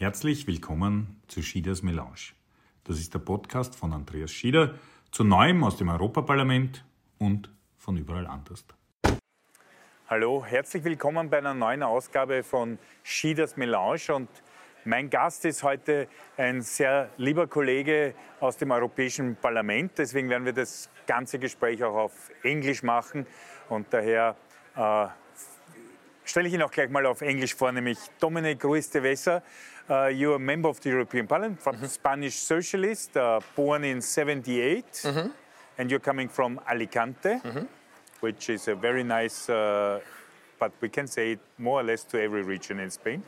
Herzlich willkommen zu Schieders Melange. Das ist der Podcast von Andreas Schieder zu Neuem aus dem Europaparlament und von überall anders. Hallo, herzlich willkommen bei einer neuen Ausgabe von Schieders Melange und mein Gast ist heute ein sehr lieber Kollege aus dem Europäischen Parlament. Deswegen werden wir das ganze Gespräch auch auf Englisch machen. Und daher äh, stelle ich ihn auch gleich mal auf Englisch vor, nämlich Dominic Ruiz de Vesa. Uh, you're a member of the European Parliament, from mm -hmm. Spanish socialist, uh, born in 78, mm -hmm. and you're coming from Alicante, mm -hmm. which is a very nice uh, but we can say it more or less to every region in Spain.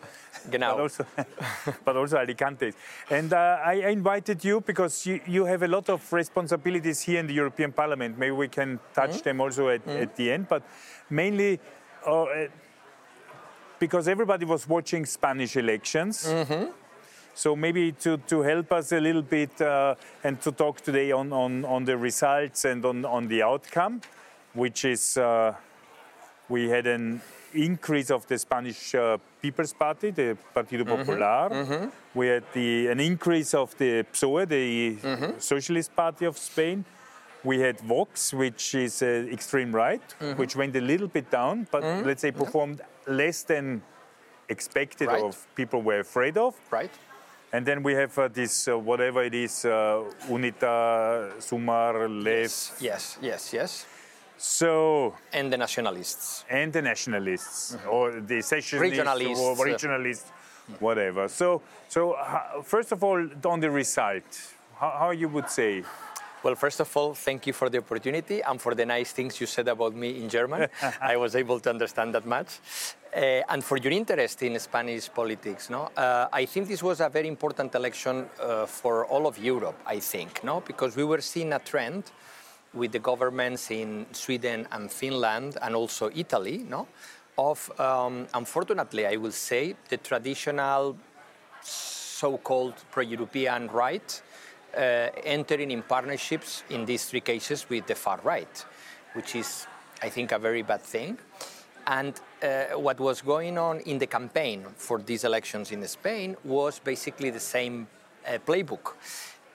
Genau. But also, but also Alicante. And uh, I invited you because you, you have a lot of responsibilities here in the European Parliament. Maybe we can touch mm -hmm. them also at, mm -hmm. at the end, but mainly uh, because everybody was watching Spanish elections. Mm -hmm. So maybe to, to help us a little bit uh, and to talk today on, on, on the results and on, on the outcome, which is uh, we had an increase of the Spanish uh, People's Party, the Partido mm-hmm. Popular. Mm -hmm. We had the, an increase of the PSOE, the mm -hmm. Socialist Party of Spain. We had Vox, which is uh, extreme right, mm -hmm. which went a little bit down, but mm-hmm. let's say performed less than expected right. or people were afraid of. Right. And then we have uh, this, uh, whatever it is, uh, UNITA, Sumar, LEF. Yes, yes, yes. yes. So and the nationalists and the nationalists mm-hmm. or the secessionists regionalists, or regionalists, whatever. So so first of all, on the result, how, how you would say? Well, first of all, thank you for the opportunity and for the nice things you said about me in German. I was able to understand that much. Uh, and for your interest in Spanish politics. No? Uh, I think this was a very important election uh, for all of Europe, I think, no? because we were seeing a trend with the governments in Sweden and Finland and also Italy, no? of, um, unfortunately, I will say, the traditional so called pro European right entering in partnerships in these three cases with the far right, which is, I think, a very bad thing. And uh, what was going on in the campaign for these elections in Spain was basically the same uh, playbook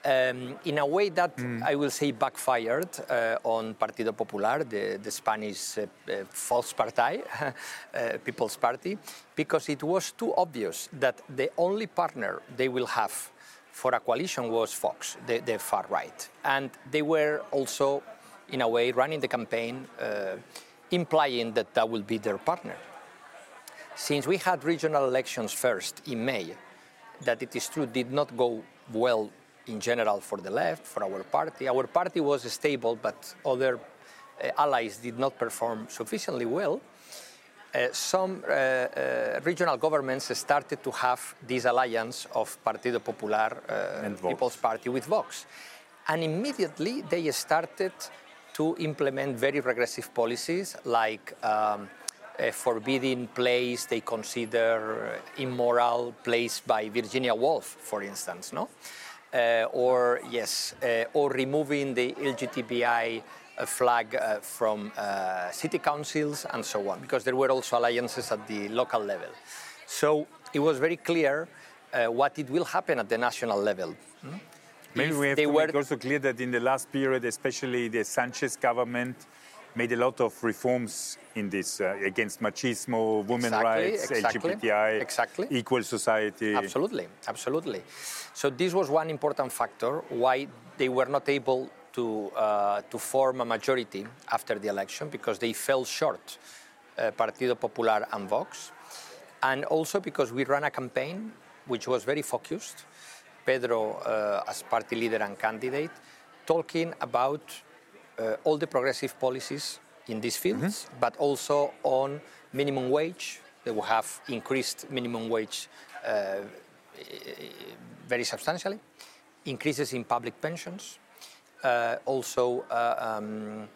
um, in a way that mm. I will say backfired uh, on Partido Popular, the, the Spanish uh, uh, false party, uh, People's Party, because it was too obvious that the only partner they will have for a coalition was Vox, the, the far right. And they were also, in a way, running the campaign uh, implying that that will be their partner. Since we had regional elections first in May, that it is true did not go well in general for the left, for our party. Our party was stable, but other uh, allies did not perform sufficiently well. Uh, some uh, uh regional governments started to have this alliance of Partido Popular uh, and People's Party with Vox. And immediately they started to implement very regressive policies like um, forbidding plays they consider immoral plays by Virginia Woolf, for instance, no? Uh, or yes, uh, or removing the LGBTI uh, flag from city councils and so on, because there were also alliances at the local level. So it was very clear what it will happen at the national level. Hmm? Maybe if we have to were... make also clear that in the last period, especially the Sanchez government, made a lot of reforms in this uh, against machismo, women exactly, rights, exactly, LGBTI, exactly. equal society. Absolutely, absolutely. So this was one important factor why they were not able to uh, to form a majority after the election because they fell short, uh, Partido Popular and Vox, and also because we ran a campaign which was very focused. Pedro, uh, as party leader and candidate, talking about uh, all the progressive policies in these fields, mm-hmm. but also on minimum wage. They will have increased minimum wage uh, very substantially, increases in public pensions, also uh, um,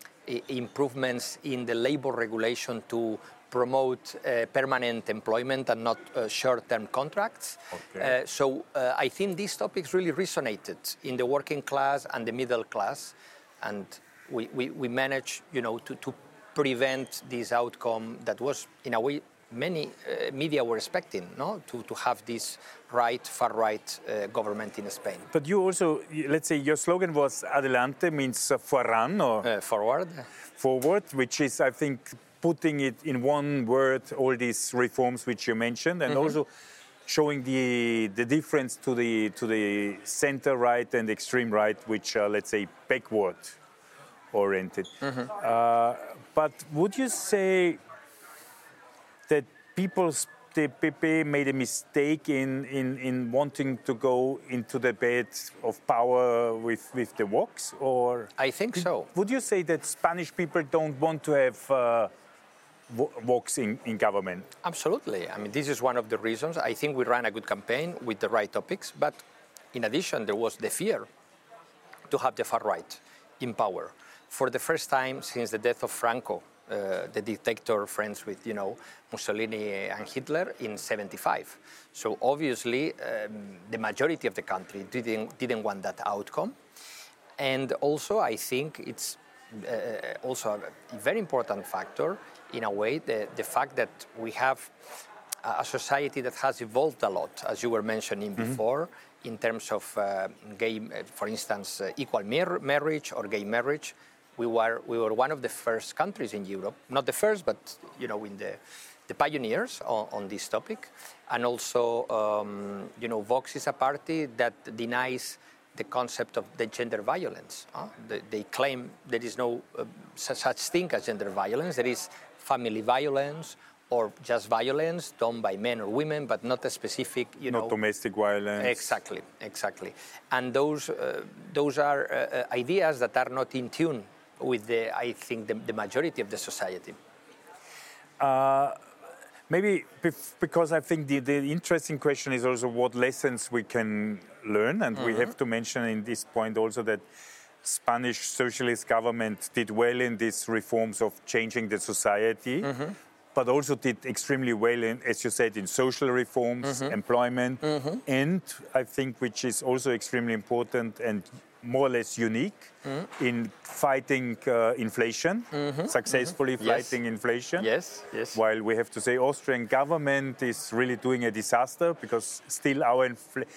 improvements in the labor regulation to promote uh, permanent employment and not uh, short-term contracts. Okay. Uh, so I think these topics really resonated in the working class and the middle class, and we, we, we managed, you know, to, to prevent this outcome that was, in a way, many uh, media were expecting, no, to, to have this right, far right uh, government in Spain. But you also, let's say, your slogan was "Adelante" means uh, "fueran" or uh, forward. Forward, which is, I think, putting it in one word, all these reforms which you mentioned, and mm -hmm. also showing the the difference to the to the center right and extreme right, which are, let's say, backward oriented. Mm -hmm. uh, but would you say people, the PP made a mistake in, in, in wanting to go into the bed of power with, with the Vox? Or I think so. Would you say that Spanish people don't want to have uh, Vox in, in government? Absolutely. I mean, this is one of the reasons. I think we ran a good campaign with the right topics, but in addition, there was the fear to have the far right in power. For the first time since the death of Franco, uh, the dictator friends with, you know, Mussolini and Hitler in 75. So obviously, um, the majority of the country didn't, didn't want that outcome. And also, I think it's uh, also a very important factor, in a way, the, the fact that we have a society that has evolved a lot, as you were mentioning mm -hmm. before, in terms of uh, gay, for instance, uh, equal mar marriage or gay marriage we were, we were one of the first countries in Europe, not the first, but you know, in the, the pioneers on, on this topic. And also, um, you know, Vox is a party that denies the concept of the gender violence. Huh? They, they, claim there is no uh, such thing as gender violence. There is family violence or just violence done by men or women, but not a specific, you not know, domestic violence. Exactly, exactly. And those uh, those are uh, uh ideas that are not in tune with the, I think, the, the majority of the society? Uh, maybe because I think the, the interesting question is also what lessons we can learn, and mm -hmm. we mm-hmm. have to mention in this point also that Spanish socialist government did well in these reforms of changing the society. Mm -hmm. But also did extremely well in, as you said, in social reforms, mm -hmm. employment, mm-hmm. and I think, which is also extremely important and more or less unique mm. in fighting uh, inflation, mm-hmm. successfully mm-hmm. fighting yes. inflation. Yes, yes. While we have to say Austrian government is really doing a disaster because still our inflation.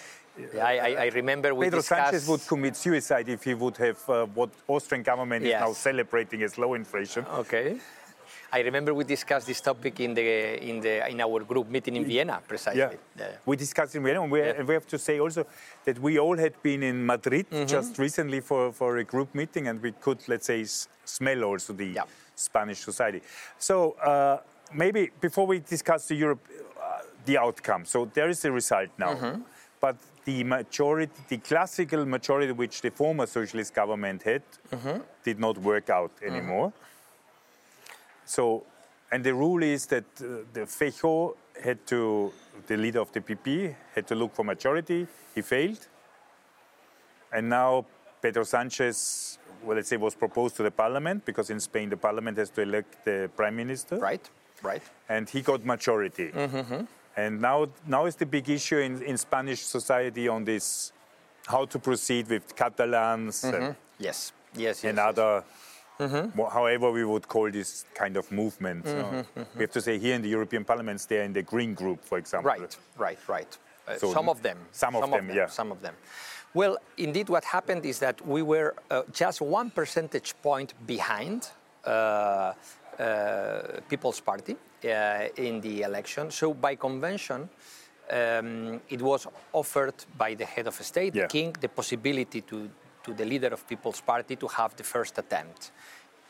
Yeah, I, I, remember we Pedro discussed... Sanchez would commit suicide if he would have uh, what Austrian government yes. is now celebrating as low inflation. Okay. I remember we discussed this topic in the in the in our group meeting in Vienna, precisely. Yeah, yeah. we discussed in Vienna, and we, yeah. and we, have to say also that we all had been in Madrid mm -hmm. just recently for, for a group meeting, and we could, let's say, smell also the yeah. Spanish society. So uh, maybe before we discuss the Europe, uh, the outcome. So there is a result now, mm -hmm. but the majority, the classical majority which the former socialist government had, mm -hmm. did not work out anymore. So, and the rule is that uh, the Feijóo had to, the leader of the PP, had to look for majority. He failed. And now Pedro Sanchez, well, let's say, was proposed to the parliament because in Spain the parliament has to elect the prime minister. Right, right. And he got majority. Mm-hmm. And now, now is the big issue in, in Spanish society on this how to proceed with Catalans. Mm-hmm. And, yes, yes, yes. And yes. other Mm-hmm. However, we would call this kind of movement. Mm-hmm, mm-hmm. We have to say here in the European Parliament, they're in the Green Group, for example. Right, right, right. Uh, so some of them. Some of, some them, of them, yeah. Some of them. Well, indeed, what happened is that we were uh, just one percentage point behind uh, uh People's Party uh, in the election. So, by convention, um, it was offered by the head of state, yeah. the king, the possibility to to the leader of People's Party to have the first attempt,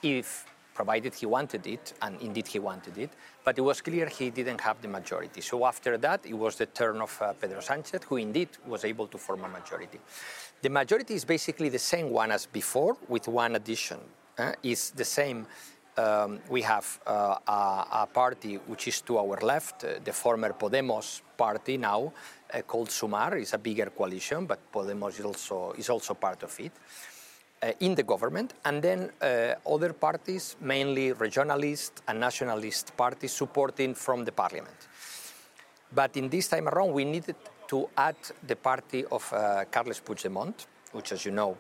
if provided he wanted it, and indeed he wanted it, but it was clear he didn't have the majority. So after that, it was the turn of uh, Pedro Sanchez, who indeed was able to form a majority. The majority is basically the same one as before, with one addition. Uh, is the same. Um, we have uh, a, a, party which is to our left, uh, the former Podemos party now, called Sumar. It's a bigger coalition, but Podemos is also, is also part of it. Uh, in the government, and then uh, other parties, mainly regionalist and nationalist parties, supporting from the parliament. But in this time around, we needed to add the party of uh, Carles Puigdemont, which, as you know,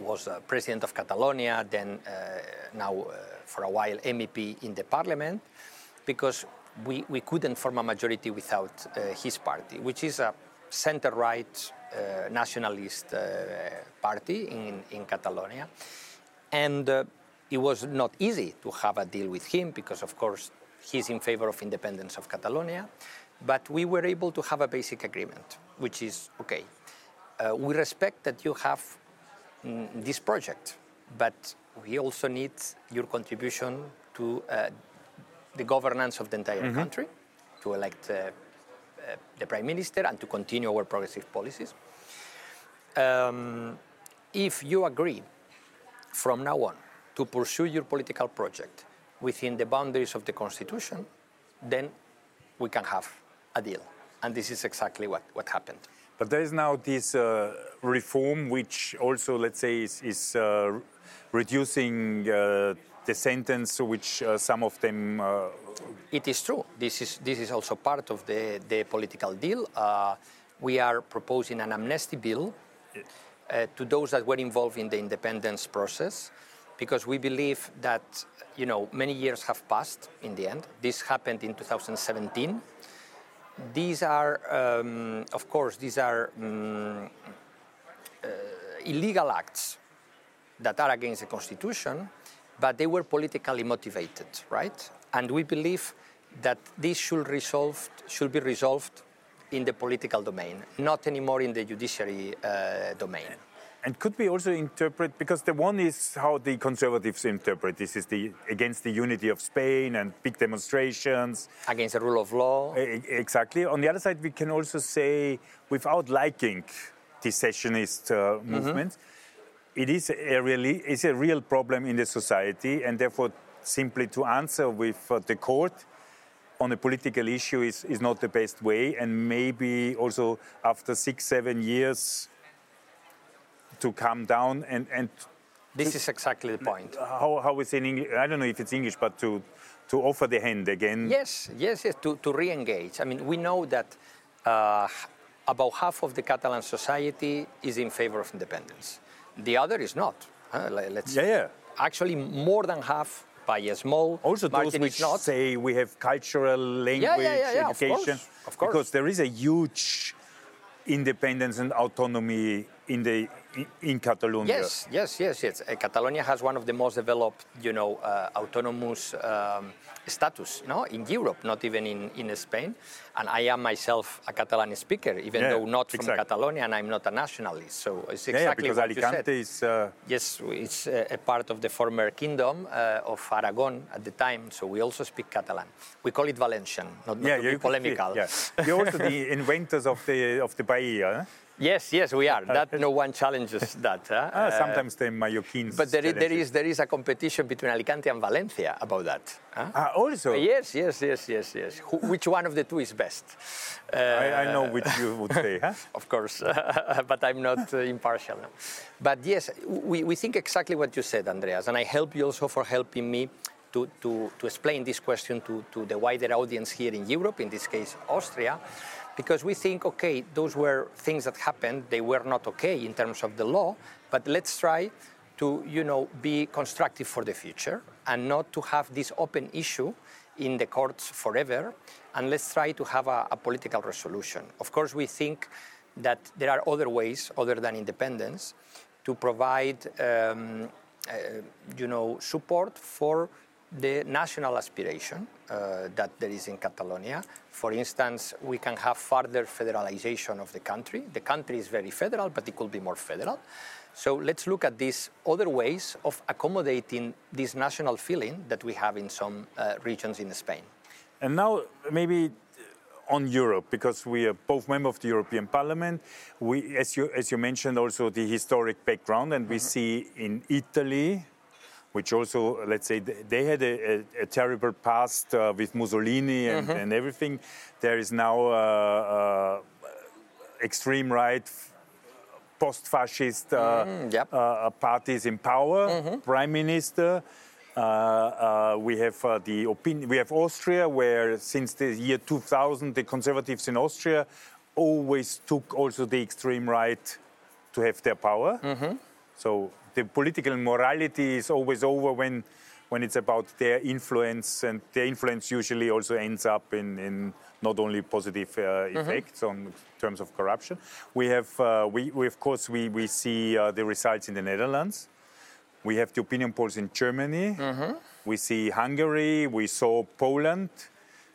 was uh, president of Catalonia, then uh, now for a while MEP in the parliament, because we, we couldn't form a majority without uh, his party, which is a center right uh, nationalist uh, party in, in Catalonia. And uh, it was not easy to have a deal with him because, of course, he's in favor of independence of Catalonia. But we were able to have a basic agreement, which is okay, uh, we respect that you have mm, this project, but we also need your contribution to the governance of the entire mm-hmm. country, to elect uh, uh, the prime minister and to continue our progressive policies. Um, if you agree from now on to pursue your political project within the boundaries of the constitution, then we can have a deal. And this is exactly what, what happened. But there is now this uh, reform, which also, let's say, is, is uh, reducing uh, the sentence, which uh, some of them. Uh, it is true. This is this is also part of the the political deal. Uh, we are proposing an amnesty bill to those that were involved in the independence process, because we believe that you know many years have passed in the end. This happened in 2017 these are, um, of course, these are um, uh, illegal acts that are against the Constitution, but they were politically motivated, right? And we believe that this should, resolved, should be resolved in the political domain, not anymore in the judiciary uh, domain. And could we also interpret because the one is how the conservatives interpret this is the against the unity of Spain and big demonstrations against the rule of law. Exactly. On the other side, we can also say, without liking the secessionist uh, mm-hmm. movement, mm-hmm. It is a really is a real problem in the society, and therefore, simply to answer with uh, the court on a political issue is, is not the best way, and maybe also after six seven years to calm down and, and this is exactly the point. How, how is in English? I don't know if it's English, but to, to offer the hand again. Yes, yes, yes, to, to re engage. I mean, we know that uh, about half of the Catalan society is in favor of independence. The other is not. Let's yeah, yeah. Actually, more than half by a small also those which not. say we have cultural language yeah, yeah, yeah, education of course, of course. because there is a huge independence and autonomy in the in Catalonia. Yes, yes, yes, yes. Uh, Catalonia has one of the most developed, you know, uh, autonomous um, status, no, in Europe, not even in, in Spain. And I am myself a Catalan speaker, even yeah, though not from exactly. Catalonia, and I'm not a nationalist. So it's exactly yeah, what Alicante you said. Is, uh... Yes, it's a, part of the former kingdom uh, of Aragon at the time. So we also speak Catalan. We call it Valencian, not, not yeah, to be polemical. Yeah. You're also the inventors of the of the paella. Huh? Yes, yes, we are. That no one challenges that. Huh? Uh, sometimes the Mallorquins. But there is, there is there is a competition between Alicante and Valencia about that. Huh? Uh, also. Yes, yes, yes, yes, yes. Who, which one of the two is best? Uh, I, I, know which you would say. Huh? of course, but I'm not uh, impartial. But yes, we, we think exactly what you said, Andreas, and I help you also for helping me to, to, to explain this question to, to the wider audience here in Europe, in this case Austria because we think, okay, those were things that happened, they were not okay in terms of the law, but let's try to, you know, be constructive for the future and not to have this open issue in the courts forever, and let's try to have a, a political resolution. Of course, we think that there are other ways other than independence to provide, um, uh, you know, support for the national aspiration uh, that there is in Catalonia. For instance, we can have further federalization of the country. The country is very federal, but it could be more federal. So let's look at these other ways of accommodating this national feeling that we have in some uh, regions in Spain. And now, maybe on Europe, because we are both members of the European Parliament. We, as you, as you mentioned, also the historic background, and we mm -hmm. see in Italy, which also, let's say, they had a, a, a terrible past uh, with Mussolini and, mm-hmm. and, everything. There is now uh, uh, extreme right, post-fascist uh, mm, yep. Uh, parties in power, mm-hmm. prime minister. Uh, we have the opinion. We have Austria, where since the year 2000, the conservatives in Austria always took also the extreme right to have their power. Mm-hmm. So the political morality is always over when when it's about their influence, and their influence usually also ends up in, in not only positive uh, mm-hmm. effects mm-hmm. on terms of corruption. We have, uh, we, we, of course, we, we see uh, the results in the Netherlands. We have the opinion polls in Germany. Mm-hmm. We see Hungary. We saw Poland.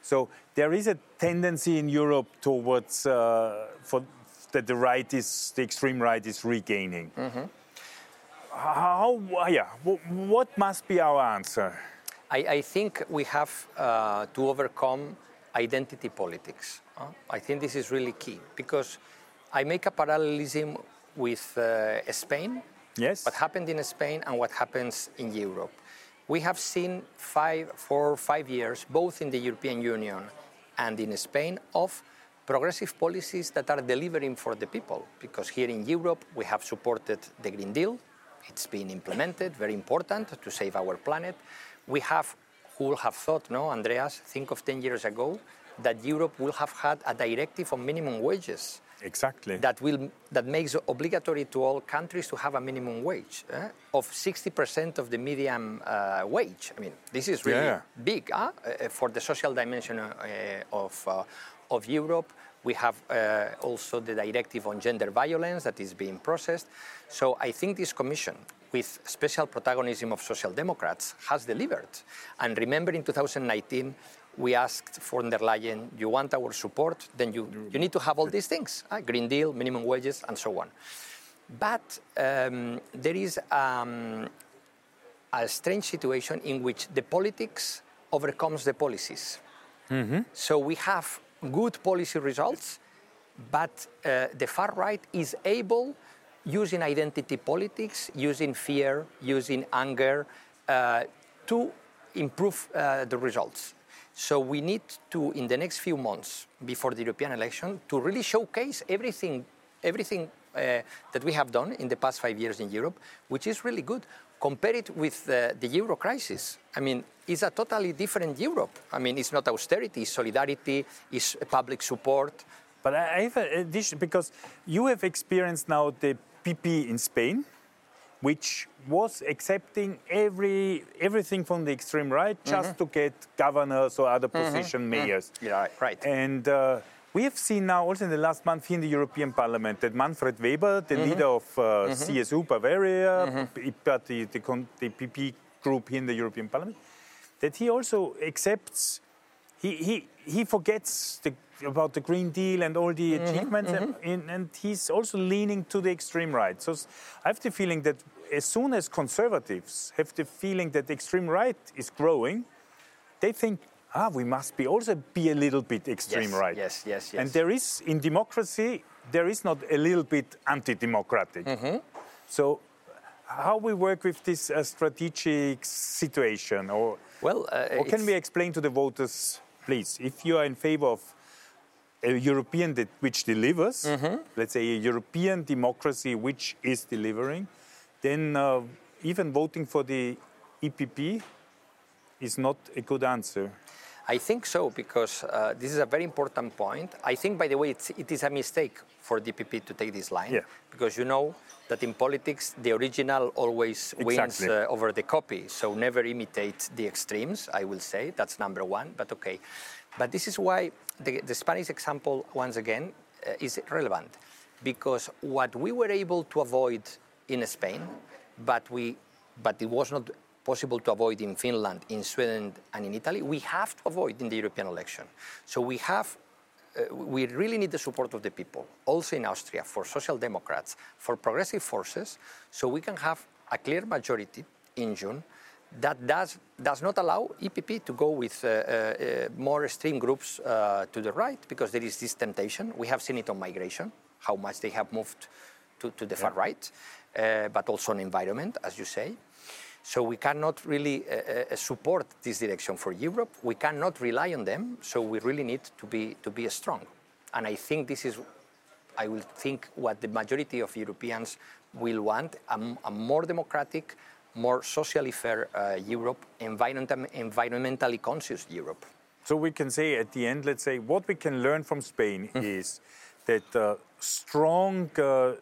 So there is a tendency in Europe towards uh, for that the right is the extreme right is regaining. Mm-hmm. How? Yeah. What must be our answer? I, I think we have uh, to overcome identity politics. Uh, I think this is really key because I make a parallelism with uh, Spain. Yes. What happened in Spain and what happens in Europe. We have seen five, four, five years, both in the European Union and in Spain, of progressive policies that are delivering for the people. Because here in Europe, we have supported the Green Deal. It's been implemented, very important to save our planet. We have, who would have thought, no, Andreas, think of 10 years ago, that Europe will have had a directive on minimum wages. Exactly. That will that makes obligatory to all countries to have a minimum wage eh, of 60% of the median uh, wage. I mean, this is really yeah. big uh, for the social dimension uh, of uh, of Europe. We have uh, also the directive on gender violence that is being processed. So I think this commission, with special protagonism of social democrats, has delivered. And remember in 2019, we asked von der Leyen, you want our support, then you, you need to have all these things, uh, Green Deal, minimum wages, and so on. But um, there is um, a strange situation in which the politics overcomes the policies. Mm-hmm. So we have good policy results, but uh, the far right is able, using identity politics, using fear, using anger, uh, to improve uh, the results. So we need to, in the next few months before the European election, to really showcase everything, everything uh, that we have done in the past five years in Europe, which is really good. Compare it with uh, the euro crisis. I mean, it's a totally different Europe. I mean, it's not austerity, it's solidarity, it's public support. But I have a addition because you have experienced now the PP in Spain, which was accepting every everything from the extreme right just mm-hmm. to get governors or other mm-hmm. position mm-hmm. mayors. Yeah, right. And uh, we have seen now also in the last month here in the European Parliament that Manfred Weber, the mm-hmm. leader of uh, mm-hmm. CSU Bavaria, mm-hmm. but the, the, the, PP group here in the European Parliament, that he also accepts, he, he, he forgets the, about the Green Deal and all the mm-hmm. achievements, mm-hmm. And, and he's also leaning to the extreme right. So I have the feeling that as soon as conservatives have the feeling that the extreme right is growing, they think ah, we must be also be a little bit extreme yes, right. Yes, yes, yes. And there is in democracy, there is not a little bit anti-democratic. Mm-hmm. So, how we work with this uh, strategic situation, or well, uh, or can we explain to the voters, please, if you are in favor of a European that, which delivers, mm-hmm. let's say a European democracy which is delivering, then uh, even voting for the EPP is not a good answer. I think so because uh, this is a very important point. I think, by the way, it's, it is a mistake for DPP to take this line yeah. because you know that in politics the original always exactly. wins uh, over the copy. So never imitate the extremes. I will say that's number one. But okay, but this is why the, the Spanish example once again uh, is relevant because what we were able to avoid in Spain, but we but it was not possible to avoid in Finland, in Sweden, and in Italy, we have to avoid in the European election. So we have uh, we really need the support of the people, also in Austria, for social democrats, for progressive forces, so we can have a clear majority in June that does, does not allow EPP to go with uh, uh, more extreme groups uh, to the right, because there is this temptation. We have seen it on migration, how much they have moved to, to the yeah. far right, uh, but also on environment, as you say. So we cannot really uh, uh, support this direction for Europe. We cannot rely on them. So we really need to be to be strong. And I think this is, I will think what the majority of Europeans will want: a, a more democratic, more socially fair uh, Europe, environment, environmentally conscious Europe. So we can say at the end, let's say what we can learn from Spain mm. is that uh, strong uh,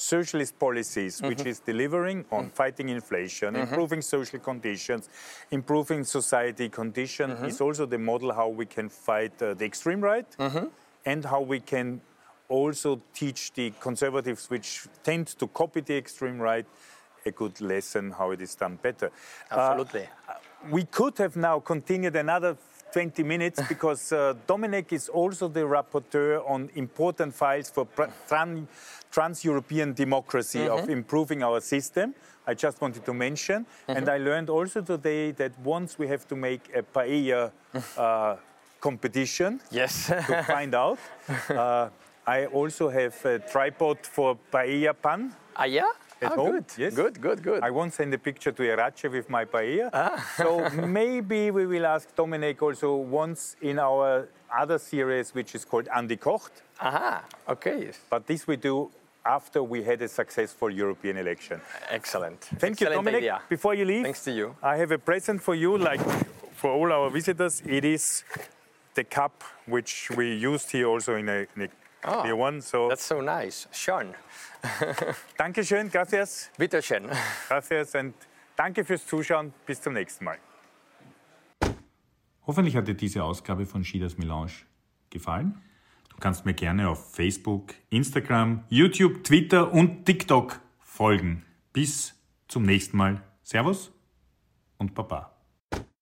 socialist policies, which mm-hmm. is delivering on mm-hmm. fighting inflation, mm-hmm. improving social conditions, improving society condition, is also the model how we can fight uh, the extreme right and how we can also teach the conservatives, which tend to copy the extreme right, a good lesson how it is done better. Uh, Absolutely. Uh, we could have now continued another 20 minutes because uh, Domènec is also the rapporteur on important files for tran- trans-European democracy of improving our system. I just wanted to mention, and I learned also today that once we have to make a paella uh, competition yes. to find out. Uh, I also have a tripod for paella pan. ah, yeah? At Ah, home, Good. yes. Good, good, good. I won't send a picture to Iratxe with my paella. Ah. so maybe we will ask Domènec also once in our other series, which is called Andy Kocht. Aha. Okay. But this we do after we had a successful European election. Excellent. Thank you, Excellent Domènec. idea. Before you leave, Thanks to you. I have a present for you, like for all our visitors. It is the cup which we used here also in a, in a Ah, clear one. So, That's so nice. Sean, Dankeschön, gracias, bitte schön. gracias und danke fürs Zuschauen. Bis zum nächsten Mal. Hoffentlich hat dir diese Ausgabe von Schieders Melange gefallen. Du kannst mir gerne auf Facebook, Instagram, YouTube, Twitter und TikTok folgen. Bis zum nächsten Mal. Servus und Baba.